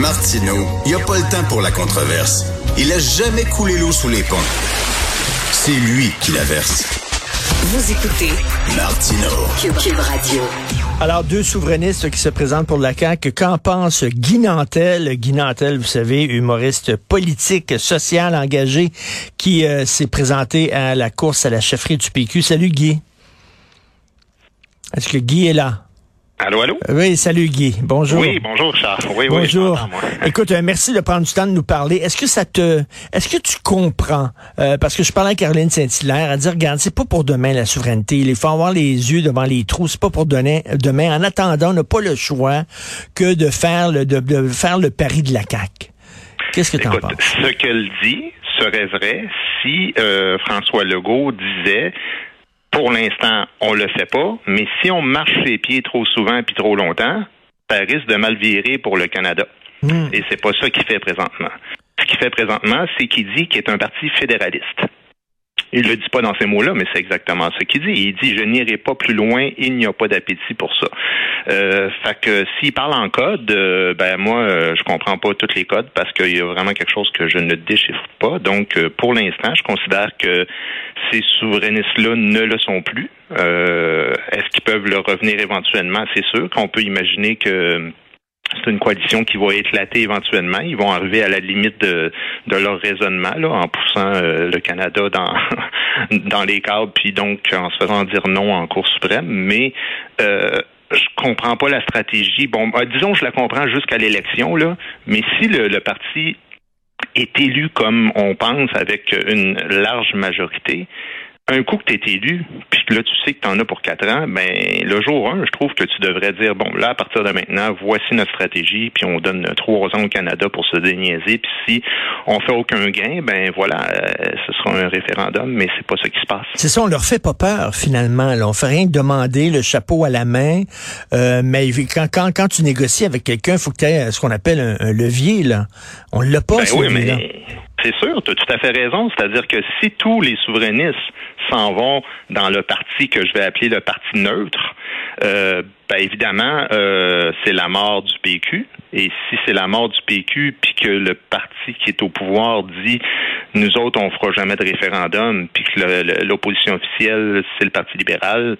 Martineau, il n'y a pas le temps pour la controverse. Il a jamais coulé l'eau sous les ponts. C'est lui qui la verse. Vous écoutez Martineau. Cube Radio. Alors, deux souverainistes qui se présentent pour la CAQ. Qu'en pense Guy Nantel? Guy Nantel, vous savez, humoriste politique, social, engagé, qui euh, s'est présenté à la course à la chefferie du PQ. Salut, Guy. Est-ce que Guy est là? Allô, allô? Oui, salut Guy. Bonjour. Oui, bonjour, Charles. Oui, Bonjour. oui, moi. Écoute, euh, merci de prendre du temps de nous parler. Est-ce que ça te, est-ce que tu comprends, euh, parce que je parlais à Caroline Saint-Hilaire, elle dit, regarde, c'est pas pour demain la souveraineté. Il faut avoir les yeux devant les trous. C'est pas pour donner, demain. En attendant, on n'a pas le choix que de faire le, de, de faire le pari de la CAQ. Qu'est-ce que tu en penses? ce qu'elle dit serait vrai si euh, François Legault disait pour l'instant, on le fait pas, mais si on marche les pieds trop souvent puis trop longtemps, ça risque de mal virer pour le Canada. Hmm. Et c'est pas ça qu'il fait présentement. Ce qu'il fait présentement, c'est qu'il dit qu'il est un parti fédéraliste. Il le dit pas dans ces mots-là, mais c'est exactement ce qu'il dit. Il dit je n'irai pas plus loin, il n'y a pas d'appétit pour ça. Euh, fait que s'il parle en code, euh, ben moi euh, je comprends pas tous les codes parce qu'il y a vraiment quelque chose que je ne déchiffre pas. Donc euh, pour l'instant, je considère que ces souverainistes-là ne le sont plus. Est-ce qu'ils peuvent le revenir éventuellement? C'est sûr qu'on peut imaginer que c'est une coalition qui va éclater éventuellement. Ils vont arriver à la limite de, leur raisonnement en poussant euh, le Canada dans dans les cadres, puis donc en se faisant dire non en Cour suprême. Mais euh, je comprends pas la stratégie. Bon, euh, disons je la comprends jusqu'à l'élection là, mais si le parti est élu comme on pense avec une large majorité, un coup que tu es élu, puis que là, tu sais que tu en as pour quatre ans, ben le jour 1, je trouve que tu devrais dire, bon, là, à partir de maintenant, voici notre stratégie, puis on donne trois ans au Canada pour se déniaiser, puis si on fait aucun gain, ben voilà, euh, ce sera un référendum, mais c'est pas ce qui se passe. C'est ça, on leur fait pas peur finalement. Là. On fait rien que demander le chapeau à la main. Euh, mais quand, quand, quand tu négocies avec quelqu'un, il faut que tu aies ce qu'on appelle un, un levier. Là. On l'a pas, Ben ce oui, levier-là. mais c'est sûr, tu as tout à fait raison. C'est-à-dire que si tous les souverainistes s'en vont dans le parti que je vais appeler le parti neutre, euh, ben évidemment, euh, c'est la mort du PQ. Et si c'est la mort du PQ, puis que le parti qui est au pouvoir dit nous autres, on fera jamais de référendum, puis que l'opposition officielle, c'est le Parti libéral,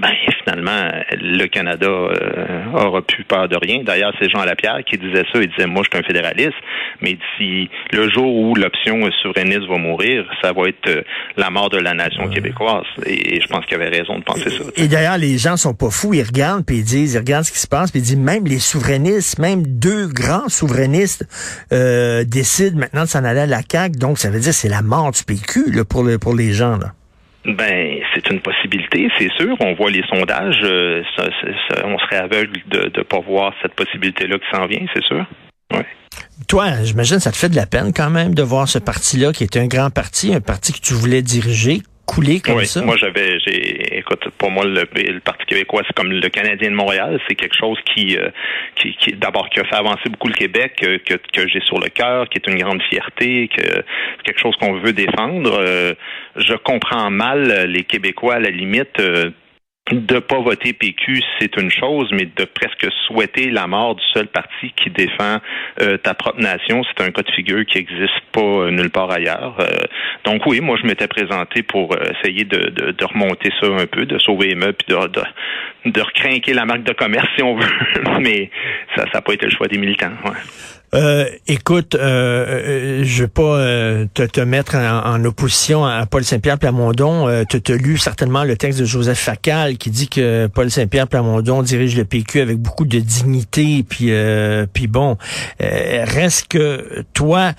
ben finalement, le Canada euh, aura plus peur de rien. D'ailleurs, c'est Jean Lapierre qui disait ça. Il disait, moi, je suis un fédéraliste, mais si le jour où l'option souverainiste va mourir, ça va être euh, la mort de la nation québécoise. Et, et je pense qu'il avait raison de penser ça. Et d'ailleurs, les gens sont pas fous, ils regardent puis ils disent, ils regardent ce qui se passe, puis ils disent même les souverainistes, même deux grands souverainistes euh, décident maintenant de s'en aller à la CAQ, donc ça veut dire que c'est la mort du PQ là, pour le, pour les gens là. Ben, c'est une possibilité, c'est sûr. On voit les sondages. euh, on serait aveugle de ne pas voir cette possibilité-là qui s'en vient, c'est sûr. Ouais. Toi, j'imagine ça te fait de la peine quand même de voir ce parti-là qui est un grand parti, un parti que tu voulais diriger, couler comme Oui, ça? moi j'avais, j'ai, écoute, pour moi le, le Parti québécois c'est comme le Canadien de Montréal, c'est quelque chose qui, euh, qui, qui d'abord qui a fait avancer beaucoup le Québec, euh, que, que j'ai sur le cœur, qui est une grande fierté, que c'est quelque chose qu'on veut défendre. Euh, je comprends mal les Québécois à la limite. euh, de pas voter PQ, c'est une chose, mais de presque souhaiter la mort du seul parti qui défend euh, ta propre nation, c'est un cas de figure qui n'existe pas euh, nulle part ailleurs. Euh, donc oui, moi je m'étais présenté pour essayer de, de, remonter ça un peu, de sauver les puis de, de, de recrinquer la marque de commerce si on veut, mais ça n'a pas été le choix des militants. Ouais. Euh, écoute, euh, euh, je vais pas euh, te, te, mettre en, opposition à Paul Saint-Pierre Plamondon. Euh, tu as lu certainement le texte de Joseph Facal qui dit que Paul Saint-Pierre Plamondon dirige le PQ avec beaucoup de dignité. Puis, puis bon, reste que toi,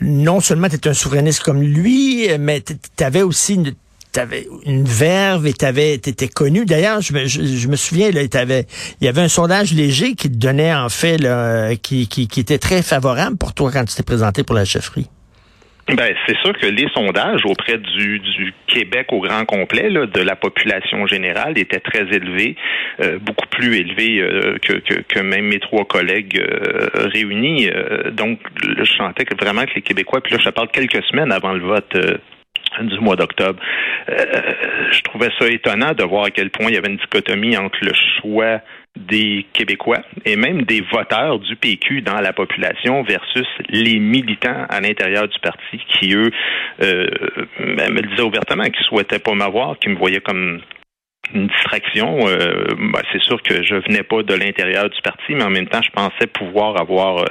non seulement tu es un souverainiste comme lui, mais tu avais aussi une t'avais une verve et t'avais t'étais connu. D'ailleurs, je, je, me souviens là, il y avait un sondage léger qui te donnait en fait là, qui, qui, était très favorable pour toi quand tu t'es présenté pour la chefferie. Ben, c'est sûr que les sondages auprès du, du Québec au grand complet, là, de la population générale, étaient très élevés, euh, beaucoup plus élevés euh, que, même mes trois collègues euh, réunis. donc, je sentais que vraiment que les Québécois, puis là, je parle quelques semaines avant le vote du mois d'octobre. Euh, je trouvais ça étonnant de voir à quel point il y avait une dichotomie entre le choix des Québécois et même des voteurs du PQ dans la population versus les militants à l'intérieur du parti qui, eux, euh, me le disaient ouvertement, qui souhaitaient pas m'avoir, qui me voyaient comme une distraction. Euh, ben, c'est sûr que je venais pas de l'intérieur du parti, mais en même temps, je pensais pouvoir avoir euh,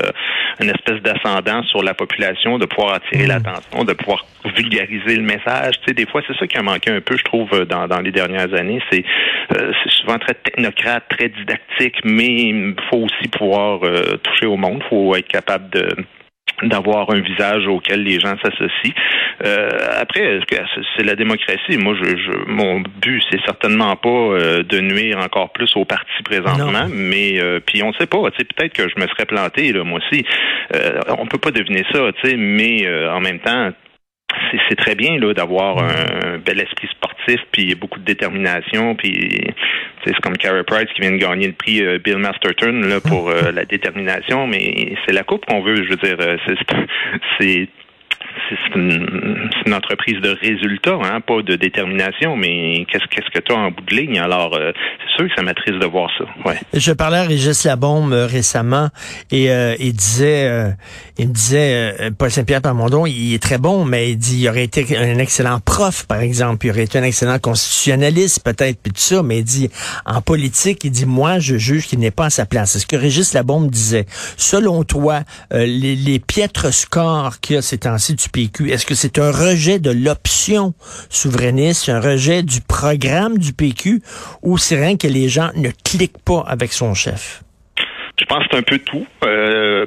une espèce d'ascendant sur la population, de pouvoir attirer mm. l'attention, de pouvoir vulgariser le message. Tu sais, des fois, c'est ça qui a manqué un peu, je trouve, dans, dans les dernières années. C'est euh, c'est souvent très technocrate, très didactique, mais il faut aussi pouvoir toucher au monde. Il faut être capable de d'avoir un visage auquel les gens s'associent. Euh, après, c'est la démocratie? Moi, je, je mon but, c'est certainement pas euh, de nuire encore plus au parti présentement, mais euh, puis on ne sait pas. Peut-être que je me serais planté là, moi aussi. Euh, on peut pas deviner ça, mais en même temps, c'est très bien là d'avoir un bel esprit sportif puis beaucoup de détermination puis c'est comme Carey Price qui vient de gagner le prix Bill Masterton là pour la détermination mais c'est la coupe qu'on veut je veux dire c'est c'est une, entreprise de résultats, hein, pas de détermination, mais qu'est-ce qu'est-ce que tu as en bout de ligne? Alors, euh, c'est sûr que ça m'attriste de voir ça. Ouais. Je parlais à Régis Labombe euh, récemment et euh, il disait, il me disait, Paul Saint-Pierre Pamondon, il est très bon, mais il dit, il aurait été un excellent prof, par exemple, il aurait été un excellent constitutionnaliste, peut-être, puis tout ça, mais il dit, en politique, il dit, moi, je juge qu'il n'est pas à sa place. C'est ce que Régis Labombe disait. Selon toi, les, les piètres scores qu'il y a ces temps-ci est-ce que c'est un rejet de l'option souverainiste, un rejet du programme du PQ, ou c'est rien que les gens ne cliquent pas avec son chef? Je pense que c'est un peu tout. Euh,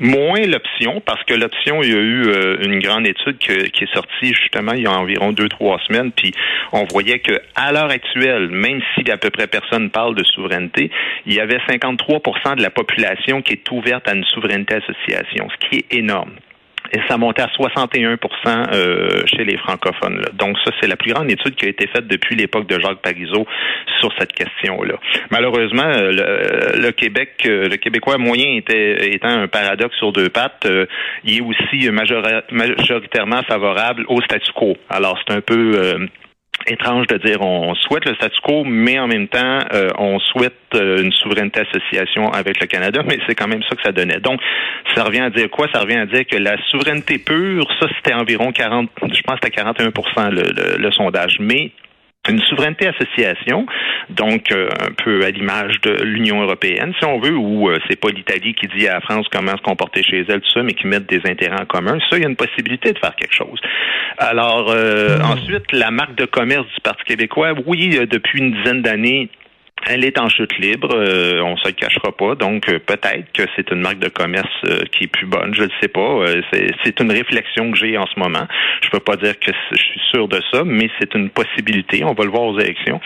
moins l'option, parce que l'option, il y a eu euh, une grande étude qui est sortie justement il y a environ deux, trois semaines, puis on voyait que à l'heure actuelle, même si à peu près personne parle de souveraineté, il y avait 53% de la population qui est ouverte à une souveraineté association, ce qui est énorme et ça montait à 61% euh, chez les francophones. Donc ça, c'est la plus grande étude qui a été faite depuis l'époque de Jacques Parizeau sur cette question-là. Malheureusement, le, Québec, euh, le Québécois moyen était, étant un paradoxe sur deux pattes, euh, il est aussi majoritairement favorable au statu quo. Alors c'est un peu étrange de dire on souhaite le statu quo, mais en même temps, euh, on souhaite euh, une souveraineté association avec le Canada, mais c'est quand même ça que ça donnait. Donc, ça revient à dire quoi? Ça revient à dire que la souveraineté pure, ça, c'était environ 40, je pense que c'était 41 le, le sondage. Mais une souveraineté association, donc euh, un peu à l'image de l'Union européenne, si on veut, où euh, c'est pas l'Italie qui dit à la France comment se comporter chez elle, tout ça, mais qui mettent des intérêts en commun. Ça, il y a une possibilité de faire quelque chose. Alors euh, hmm. ensuite, la marque de commerce du Parti québécois, oui, depuis une dizaine d'années, elle est en chute libre, euh, on se le cachera pas. Donc euh, peut-être que c'est une marque de commerce euh, qui est plus bonne, je ne sais pas. c'est une réflexion que j'ai en ce moment. Je peux pas dire que je suis sûr de ça, mais c'est une possibilité. On va le voir aux élections.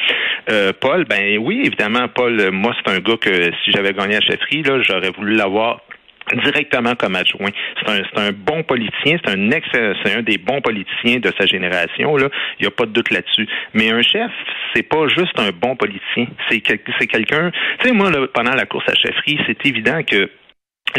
Paul, ben oui, évidemment, Paul, moi c'est un gars que si j'avais gagné à chefferie, là, j'aurais voulu l'avoir directement comme adjoint. C'est un, un bon politicien, c'est un ex, c'est un des bons politiciens de sa génération là. Il n'y a pas de doute là-dessus. Mais un chef, c'est pas juste un bon politicien. C'est c'est quelqu'un. Tu sais, moi là, pendant la course à chefferie, c'est évident que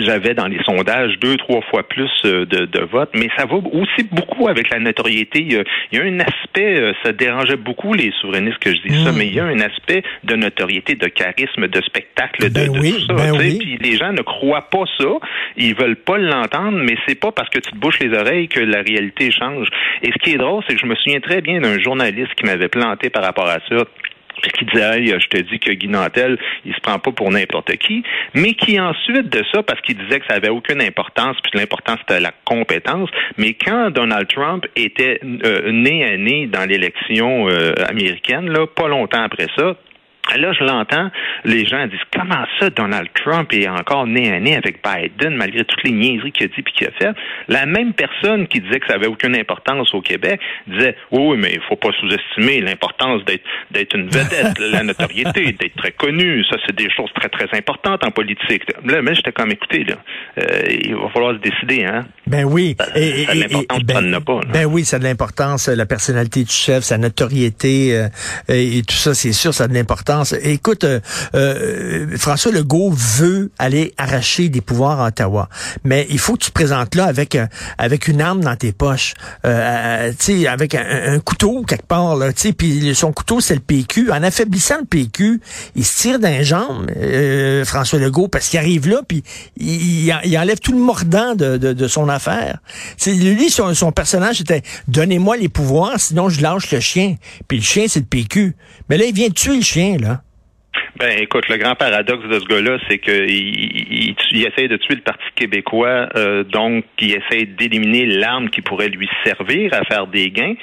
j'avais dans les sondages deux, trois fois plus euh, de, de votes, mais ça va aussi beaucoup avec la notoriété. Il y a, un aspect, euh, ça dérangeait beaucoup les souverainistes que je dis ça, mm. mais il y a un aspect de notoriété, de charisme, de spectacle, de, ben oui, tout ça. Ben oui. Puis les gens ne croient pas ça, ils veulent pas l'entendre, mais c'est pas parce que tu te bouches les oreilles que la réalité change. Et ce qui est drôle, c'est que je me souviens très bien d'un journaliste qui m'avait planté par rapport à ça qui disait je te dis que Guy Nantel, il se prend pas pour n'importe qui, mais qui ensuite de ça, parce qu'il disait que ça avait aucune importance, puis l'importance c'était la compétence, mais quand Donald Trump était euh, né à né dans l'élection euh, américaine, là, pas longtemps après ça, Là, je l'entends, les gens disent comment ça, Donald Trump est encore né à nez avec Biden, malgré toutes les niaiseries qu'il a dit et qu'il a fait? La même personne qui disait que ça avait aucune importance au Québec disait Oui, mais il faut pas sous-estimer l'importance d'être d'être une vedette, la notoriété, d'être très connu. Ça, c'est des choses très, très importantes en politique. Là, mais j'étais comme écoutez, là, euh, il va falloir se décider, hein? Ben oui. Ça, et, l'importance, ben, pas. Ben oui, ça a de l'importance, la personnalité du chef, sa notoriété euh, et tout ça, c'est sûr, ça a de l'importance Écoute, euh, euh, François Legault veut aller arracher des pouvoirs à Ottawa, mais il faut que tu te présentes là avec euh, avec une arme dans tes poches, euh, sais, avec un, couteau quelque part là, puis son couteau c'est le PQ. En affaiblissant le PQ, il se tire d'un jambe, François Legault, parce qu'il arrive là, puis il, enlève tout le mordant de, son affaire. C'est lui son, son personnage était donnez-moi les pouvoirs, sinon je lâche le chien. Puis le chien c'est le PQ. Mais là il vient tuer le chien là. Ben, écoute, le grand paradoxe de ce gars-là, c'est qu'il il, il, essaie de tuer le Parti québécois, euh, donc il essaie d'éliminer l'arme qui pourrait lui servir à faire des gains.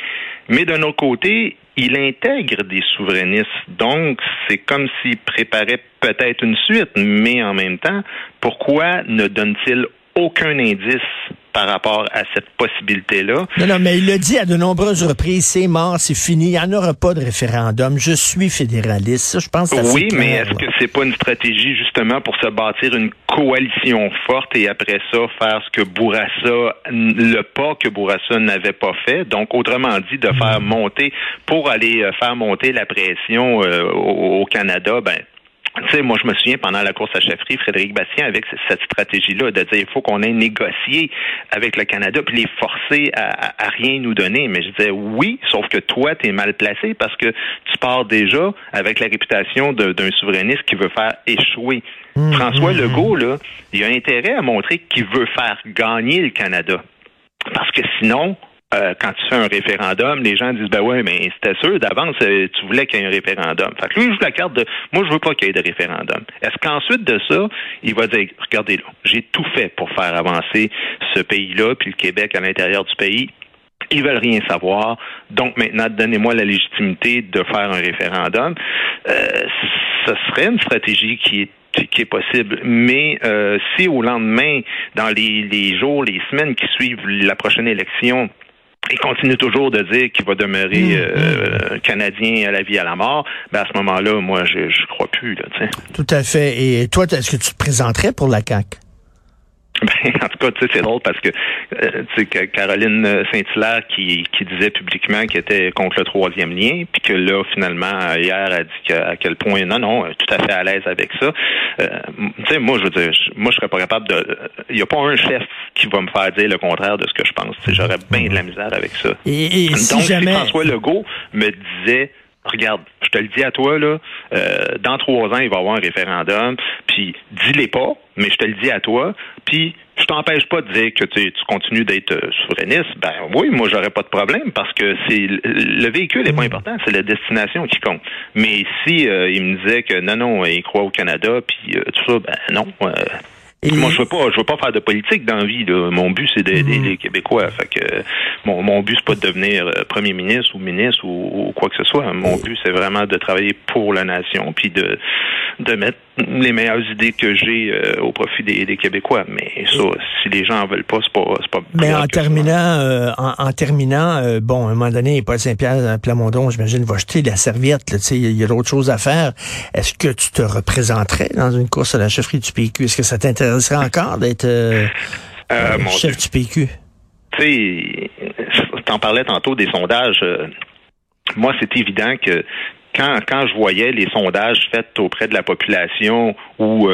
Mais d'un autre côté, il intègre des souverainistes. Donc, c'est comme s'il préparait peut-être une suite, mais en même temps, pourquoi ne donne-t-il aucun indice par rapport à cette possibilité-là. Non, non, mais il l'a dit à de nombreuses reprises, c'est mort, c'est fini, il n'y en aura pas de référendum, je suis fédéraliste. Ça, je pense que Oui, mais est-ce que c'est pas une stratégie justement pour se bâtir une coalition forte et après ça faire ce que Bourassa, le pas que Bourassa n'avait pas fait, donc autrement dit de faire hmm. monter, pour aller euh, faire monter la pression euh, au, Canada, ben tu sais, moi, je me souviens pendant la course à chefferie, Frédéric Bastien avec cette stratégie-là de dire il faut qu'on ait négocié avec le Canada puis les forcer à, à, rien nous donner. Mais je disais oui, sauf que toi, tu es mal placé parce que tu pars déjà avec la réputation d'un souverainiste qui veut faire échouer. Mmh, François mmh, Legault, là, il a intérêt à montrer qu'il veut faire gagner le Canada. Parce que sinon, euh, quand tu fais un référendum, les gens disent ben ouais, mais c'était sûr d'avance, euh, tu voulais qu'il y ait un référendum. Fait que lui, il joue la carte de moi, je veux pas qu'il y ait de référendum. Est-ce qu'ensuite de ça, il va dire regardez là, j'ai tout fait pour faire avancer ce pays-là, puis le Québec à l'intérieur du pays. Ils veulent rien savoir. Donc maintenant, donnez-moi la légitimité de faire un référendum. Euh, ce serait une stratégie qui est qui est possible. Mais euh, si au lendemain, dans les, les jours, les semaines qui suivent la prochaine élection, il continue toujours de dire qu'il va demeurer mm, euh, canadien à la vie à la mort, ben à ce moment-là, moi, je je crois plus. Là, Tout à fait. Et toi, est-ce que tu te présenterais pour la CAQ? Ben, en tout cas, tu sais, c'est drôle parce que, euh, tu sais, Caroline Saint-Hilaire qui, qui disait publiquement qu'elle était contre le troisième lien, puis que là, finalement, hier, a dit à quel point, non, non, tout à fait à l'aise avec ça. Euh, tu sais, moi, je veux dire, moi, je serais pas capable de... Il n'y a pas un chef qui va me faire dire le contraire de ce que je pense. J'aurais bien de la misère avec ça. Et, Donc, si jamais... François Legault me disait regarde, je te le dis à toi, là, euh, dans trois ans, il va y avoir un référendum, puis dis-les pas, mais je te le dis à toi, puis je t'empêche pas de dire que tu, continues d'être euh, souverainiste. Ben oui, moi j'aurais pas de problème parce que c'est le véhicule est pas important, c'est la destination qui compte. Mais si euh, il me disait que non, non, il croit au Canada, puis tout ça, ben non. Moi, je veux pas, je veux pas faire de politique dans la vie. Mon but, c'est d'aider mhm. les Québécois. Fait que mon, mon but, c'est pas de devenir euh, premier ministre ou ministre ou, quoi que ce soit. Mon but, c'est vraiment de travailler pour la nation, puis de de mettre les meilleures idées que j'ai euh, au profit des, Québécois. Mais ça, si les gens en veulent pas, c'est pas, pas. Mais en terminant, euh, en, terminant, bon, à un moment donné, Paul Saint-Pierre Plamondon, j'imagine, va jeter la serviette. Il y a, d'autres choses à faire. Est-ce que tu te représenterais dans une course à la chefferie du PQ Est-ce que ça t'intéresse serait encore d'être euh, euh, euh, chef du PQ? Tu sais, t'en parlais tantôt des sondages. moi, c'est évident que quand, quand je voyais les sondages faits auprès de la population où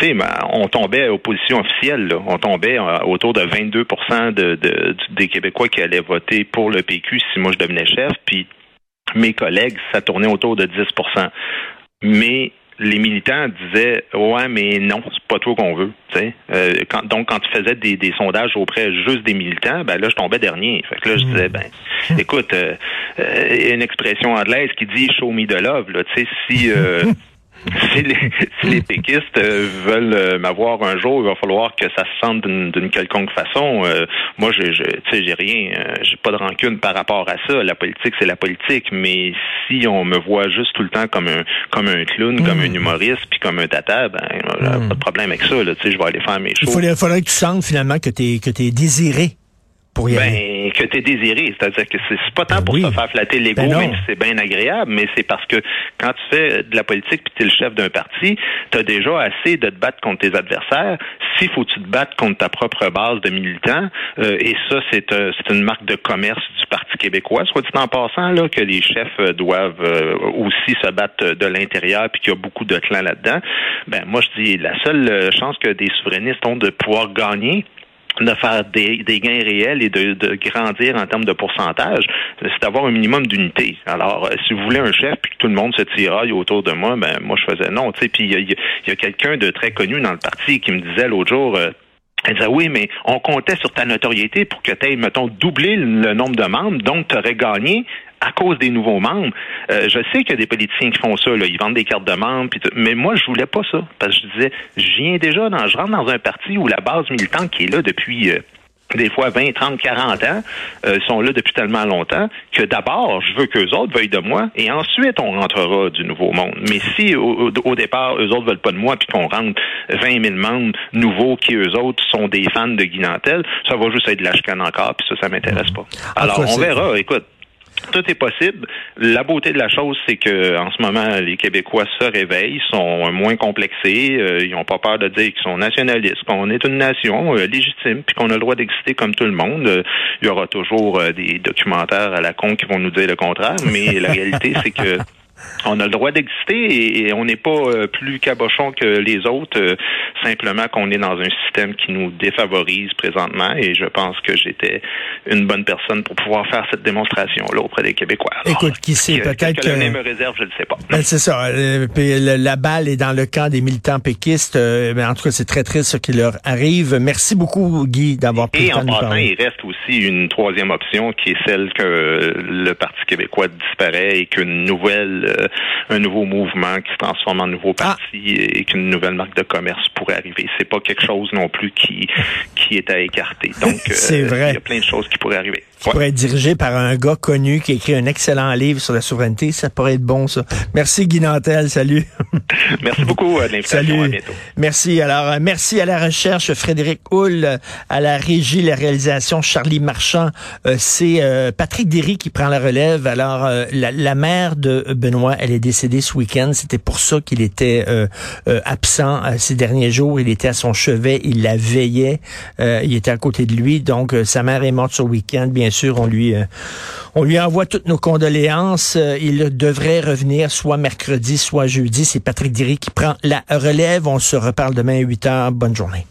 sais, ben, on tombait aux positions officielles. On tombait euh, autour de 22 de, de, des Québécois qui allaient voter pour le PQ si moi je devenais chef. Puis mes collègues, ça tournait autour de 10% Mais les militants disaient ouais mais non c'est pas toi qu'on veut euh, quand, donc quand tu faisais des, des, sondages auprès juste des militants ben là je tombais dernier. Fait que là je hmm. disais ben écoute euh, euh, une expression anglaise qui dit show me the love là tu sais si euh, si les, si les péquistes euh, veulent euh, m'avoir un jour, il va falloir que ça se sente d'une quelconque façon. Euh, moi, je, je sais, j'ai rien, j'ai pas de rancune par rapport à ça. La politique, c'est la politique. Mais si on me voit juste tout le temps comme un comme un clown, comme un hmm. humoriste, puis comme un tata, ben hmm. pas de problème avec ça. Là, je vais aller faire mes choses. Il faudrait, que tu sentes finalement que tu que es désiré ben, que tu es désiré. C'est-à-dire que c'est pas tant ben pour te faire flatter l'ego, ben même si c'est bien agréable, mais c'est parce que quand tu fais de la politique puis tu es le chef d'un parti, tu as déjà assez de te battre contre tes adversaires. S'il faut que tu te battes contre ta propre base de militants, euh, et ça, c'est euh, une marque de commerce du Parti québécois, soit dit en passant, là, que les chefs euh, doivent aussi se battre de l'intérieur puis qu'il y a beaucoup de clans là-dedans. Ben, moi, je dis, la seule chance que des souverainistes ont de pouvoir gagner, de faire des, gains réels et de, grandir en termes de pourcentage, c'est d'avoir un minimum d'unité. Alors, euh, si vous voulez un chef puis que tout le monde se tiraille autour de moi, ben moi je faisais non. Tu sais, puis il y a, quelqu'un de très connu dans le parti qui me disait l'autre jour. Elle disait oui, mais on comptait sur ta notoriété pour que tu aies, mettons, doublé le nombre de membres, donc tu aurais gagné à cause des nouveaux membres. Euh, je sais qu'il y a des politiciens qui font ça, là, ils vendent des cartes de membres, mais moi, je voulais pas ça. Parce que je disais, je viens déjà dans, je rentre dans un parti où la base militante qui est là depuis euh, des fois 20, 30, 40 ans, euh, sont là depuis tellement longtemps que d'abord, je veux qu'eux autres veuillent de moi et ensuite on rentrera du nouveau monde. Mais si au, départ, eux autres veulent pas de moi puis qu'on rentre 20 000 membres nouveaux qui, eux autres, sont des fans de Guinantel, ça va juste être de la chicane encore puis ça, ça m'intéresse pas. Alors, on verra. Écoute, tout est possible. La beauté de la chose, c'est que en ce moment, les Québécois se réveillent, sont moins complexés, euh, ils n'ont pas peur de dire qu'ils sont nationalistes, qu'on est une nation euh, légitime, puis qu'on a le droit d'exister comme tout le monde. Euh, il y aura toujours des documentaires à la con qui vont nous dire le contraire, mais la réalité, c'est que on a le droit d'exister et, on n'est pas euh, plus cabochon que les autres, euh, simplement qu'on est dans un système qui nous défavorise présentement et je pense que j'étais une bonne personne pour pouvoir faire cette démonstration-là auprès des Québécois. Écoute, qui sait, peut-être que... que... me réserve, je ne sais pas. Ben, c'est ça. Euh, la balle est dans le camp des militants péquistes. mais en tout cas, c'est très triste ce qui leur arrive. Merci beaucoup, Guy, d'avoir pris le temps de nous parler. il reste aussi une troisième option qui est celle que le Parti québécois disparaît et qu'une nouvelle un nouveau mouvement qui se transforme en nouveau ah. parti et qu'une nouvelle marque de commerce pourrait arriver. C'est pas quelque chose non plus qui qui est à écarter. Donc, euh. Il y a plein de choses qui pourraient arriver. Qui pourrait être dirigé par un gars connu qui écrit un excellent livre sur la souveraineté. Ça pourrait être bon, ça. Merci, Guy Nantel. Salut. Merci beaucoup euh, de l'invitation. À bientôt. Merci. Alors, euh, merci à la recherche, Frédéric Hull, à la régie, la réalisation, Charlie Marchand. c'est Patrick Derry qui prend la relève. Alors, la, la mère de Benoît, elle est décédée ce week-end. C'était pour ça qu'il était euh, euh, absent euh, ces derniers jours. Il était à son chevet, il la veillait, il était à côté de lui. Donc, sa mère est morte ce week-end. Bien sûr, on lui, on lui envoie toutes nos condoléances. il devrait revenir soit mercredi, soit jeudi. C'est Patrick Diry qui prend la relève. On se reparle demain à 8 heures. Bonne journée.